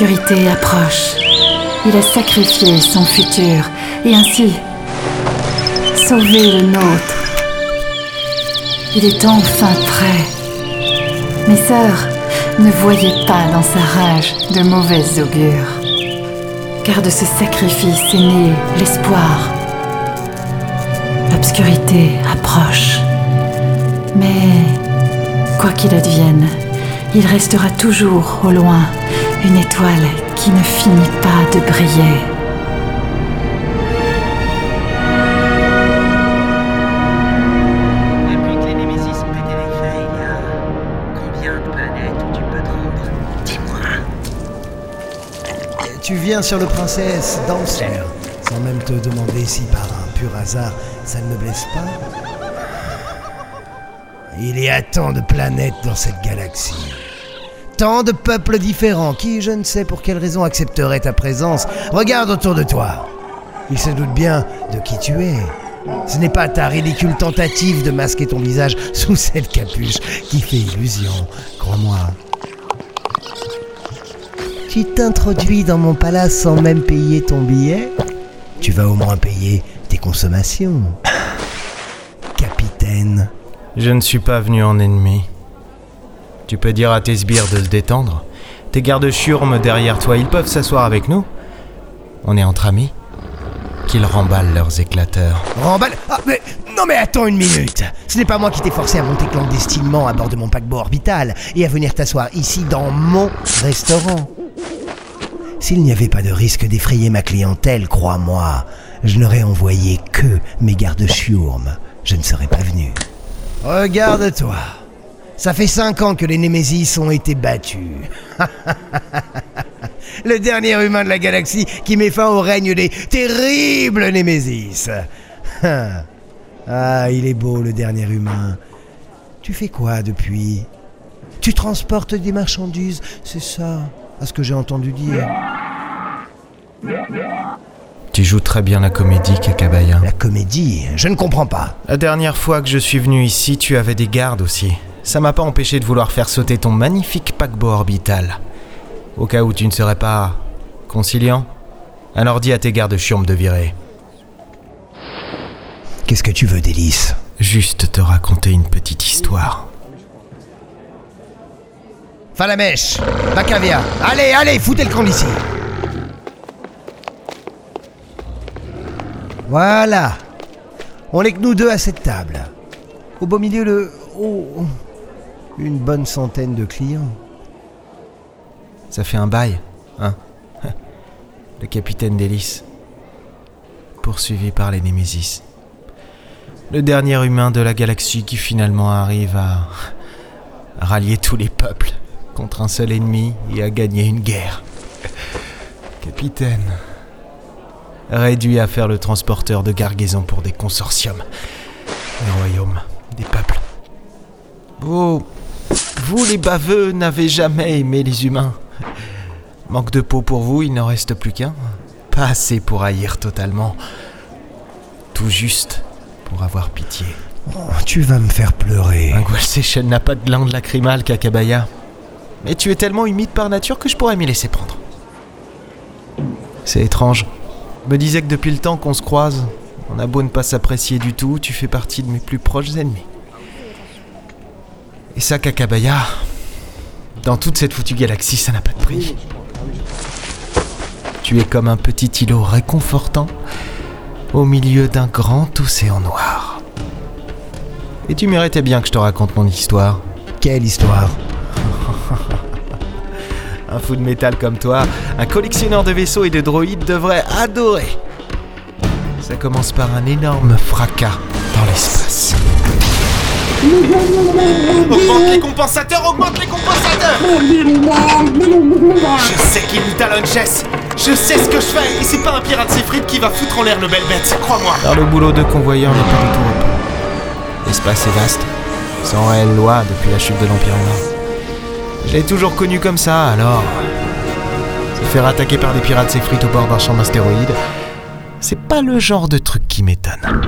L'obscurité approche. Il a sacrifié son futur et ainsi sauvé le nôtre. Il est enfin prêt. Mes sœurs, ne voyez pas dans sa rage de mauvais augures. Car de ce sacrifice est né l'espoir. L'obscurité approche. Mais, quoi qu'il advienne, il restera toujours au loin une étoile qui ne finit pas de briller. Depuis que les Némésis ont pété les feuilles, il y a combien de planètes où tu peux te rendre Dis-moi. Tu viens sur le princesse Dancer, sans même te demander si par un pur hasard ça ne me blesse pas? Il y a tant de planètes dans cette galaxie. Tant de peuples différents qui, je ne sais pour quelle raison, accepteraient ta présence. Regarde autour de toi. Ils se doutent bien de qui tu es. Ce n'est pas ta ridicule tentative de masquer ton visage sous cette capuche qui fait illusion, crois-moi. Tu t'introduis dans mon palace sans même payer ton billet Tu vas au moins payer tes consommations. Capitaine. Je ne suis pas venu en ennemi. Tu peux dire à tes sbires de se détendre. Tes gardes churmes derrière toi, ils peuvent s'asseoir avec nous. On est entre amis. Qu'ils remballent leurs éclateurs. Remballe Ah, mais non, mais attends une minute Ce n'est pas moi qui t'ai forcé à monter clandestinement à bord de mon paquebot orbital et à venir t'asseoir ici dans mon restaurant. S'il n'y avait pas de risque d'effrayer ma clientèle, crois-moi, je n'aurais envoyé que mes gardes chiourmes. Je ne serais pas venu. Regarde-toi. Ça fait cinq ans que les Némésis ont été battus. Le dernier humain de la galaxie qui met fin au règne des terribles Némésis. ah, il est beau le dernier humain. Tu fais quoi depuis? Tu transportes des marchandises, c'est ça, à ce que j'ai entendu dire. Tu joues très bien la comédie, Kakabaya. La comédie, je ne comprends pas. La dernière fois que je suis venu ici, tu avais des gardes aussi. Ça m'a pas empêché de vouloir faire sauter ton magnifique paquebot orbital. Au cas où tu ne serais pas conciliant. Alors dis à tes gardes chiourmes de virer. Qu'est-ce que tu veux, Délice? Juste te raconter une petite histoire. Falamèche Bacavia Allez, allez, foutez le camp d'ici Voilà On est que nous deux à cette table. Au beau milieu, le... Oh, une bonne centaine de clients. Ça fait un bail, hein Le capitaine d'hélice. Poursuivi par les Némésis. Le dernier humain de la galaxie qui finalement arrive à rallier tous les peuples contre un seul ennemi et à gagner une guerre. Capitaine. Réduit à faire le transporteur de gargaison pour des consortiums. Des royaumes, des peuples. Vous, vous les baveux, n'avez jamais aimé les humains. Manque de peau pour vous, il n'en reste plus qu'un. Pas assez pour haïr totalement. Tout juste pour avoir pitié. Oh, tu vas me faire pleurer. Un Seychelles n'a pas de glande lacrymale, Kakabaya. Mais tu es tellement humide par nature que je pourrais m'y laisser prendre. C'est étrange. Je me disais que depuis le temps qu'on se croise, on a beau ne pas s'apprécier du tout, tu fais partie de mes plus proches ennemis. Et ça, Kakabaya, dans toute cette foutue galaxie, ça n'a pas de prix. Tu es comme un petit îlot réconfortant au milieu d'un grand océan noir. Et tu méritais bien que je te raconte mon histoire. Quelle histoire? Un fou de métal comme toi, un collectionneur de vaisseaux et de droïdes devrait adorer. Ça commence par un énorme fracas dans l'espace. Augmente les compensateurs, augmente les compensateurs. Je sais qu'il me talonne, Jess Je sais ce que je fais. Et c'est pas un pirate frites qui va foutre en l'air nos belles bêtes, crois-moi. Car le boulot de convoyeur n'est pas du tout repos. L'espace est vaste, sans réelle loi depuis la chute de l'Empire humain. Je l'ai toujours connu comme ça, alors... Se faire attaquer par des pirates frites au bord d'un champ d'astéroïdes, c'est pas le genre de truc qui m'étonne.